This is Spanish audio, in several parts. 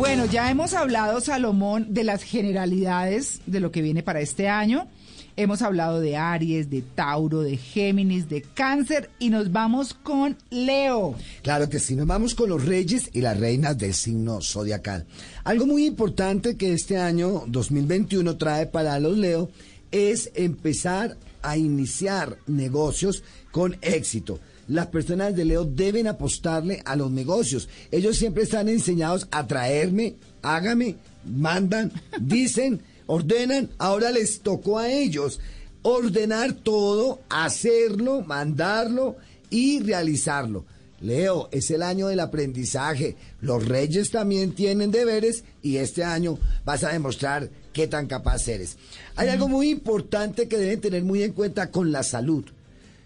Bueno, ya hemos hablado, Salomón, de las generalidades de lo que viene para este año. Hemos hablado de Aries, de Tauro, de Géminis, de Cáncer y nos vamos con Leo. Claro que sí, nos vamos con los reyes y las reinas del signo zodiacal. Algo muy importante que este año 2021 trae para los Leo es empezar a iniciar negocios con éxito las personas de Leo deben apostarle a los negocios. Ellos siempre están enseñados a traerme, hágame, mandan, dicen, ordenan. Ahora les tocó a ellos ordenar todo, hacerlo, mandarlo y realizarlo. Leo, es el año del aprendizaje. Los reyes también tienen deberes y este año vas a demostrar qué tan capaz eres. Hay algo muy importante que deben tener muy en cuenta con la salud.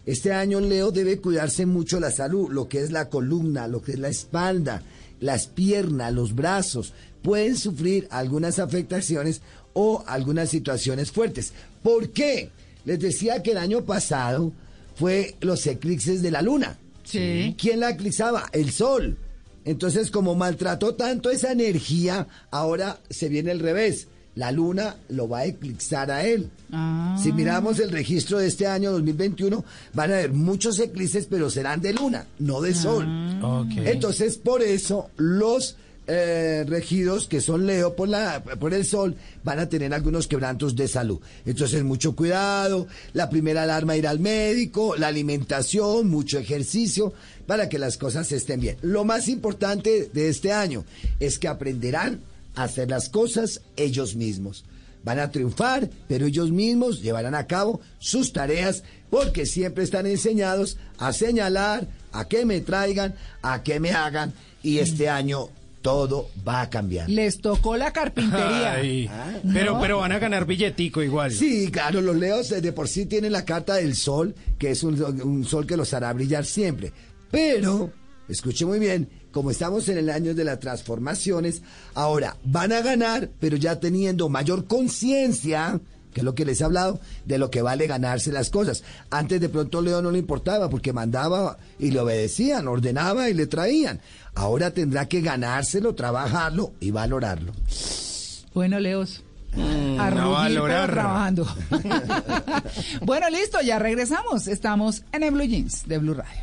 Este año Leo debe cuidarse mucho la salud, lo que es la columna, lo que es la espalda, las piernas, los brazos. Pueden sufrir algunas afectaciones o algunas situaciones fuertes. ¿Por qué? Les decía que el año pasado fue los eclipses de la luna. Sí. ¿Quién la eclipsaba? El sol. Entonces, como maltrató tanto esa energía, ahora se viene el revés la luna lo va a eclipsar a él. Ah. Si miramos el registro de este año 2021, van a haber muchos eclipses, pero serán de luna, no de sol. Ah. Entonces, por eso los eh, regidos que son Leo por, la, por el sol van a tener algunos quebrantos de salud. Entonces, mucho cuidado, la primera alarma ir al médico, la alimentación, mucho ejercicio para que las cosas estén bien. Lo más importante de este año es que aprenderán hacer las cosas ellos mismos. Van a triunfar, pero ellos mismos llevarán a cabo sus tareas porque siempre están enseñados a señalar, a que me traigan, a que me hagan y este año todo va a cambiar. Les tocó la carpintería. Ay, Ah, pero, pero van a ganar billetico igual. Sí, claro, los leos de por sí tienen la carta del sol, que es un, un sol que los hará brillar siempre. Pero, escuche muy bien, como estamos en el año de las transformaciones, ahora van a ganar, pero ya teniendo mayor conciencia, que es lo que les he hablado, de lo que vale ganarse las cosas. Antes de pronto Leo no le importaba porque mandaba y le obedecían, ordenaba y le traían. Ahora tendrá que ganárselo, trabajarlo y valorarlo. Bueno, Leos. A a pero valorar. trabajando. bueno, listo, ya regresamos. Estamos en el Blue Jeans de Blue Radio.